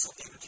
gasoline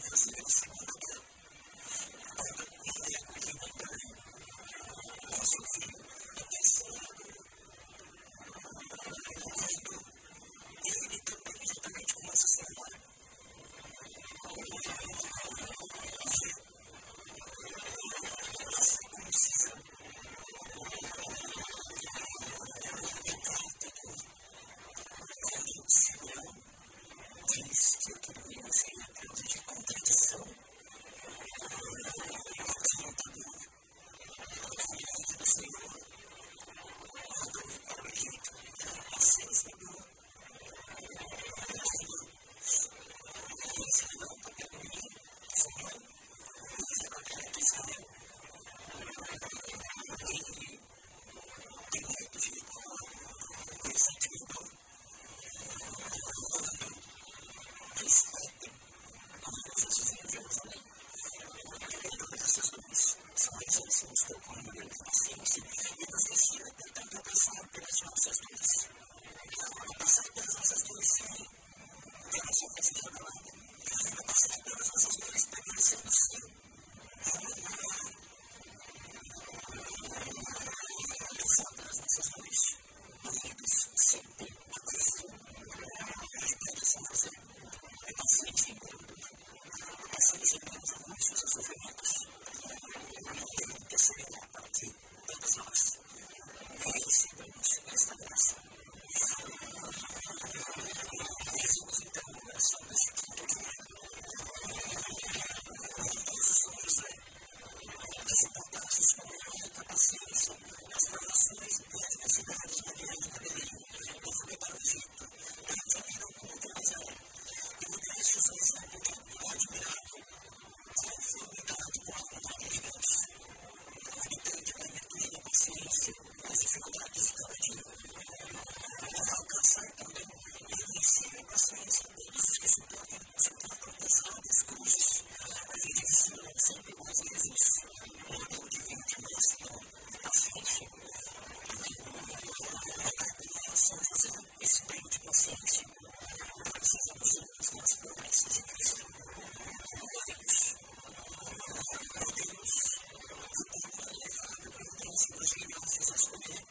consciência, esse bem de consciência, precisamos dos nossos progressos de Cristo. Não podemos, não podemos ficar com a levada para o trânsito dos negócios a escolher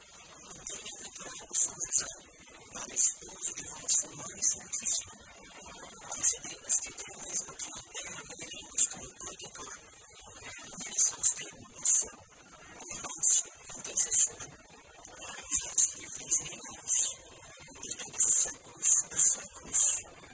o tema natural do São José para estudo de nosso humano santíssimo. Consideremos que tem mesmo que na terra poderíamos como protetor, mereçamos ter no céu um nosso intercessor. Os seus livros de todos os séculos, dos séculos.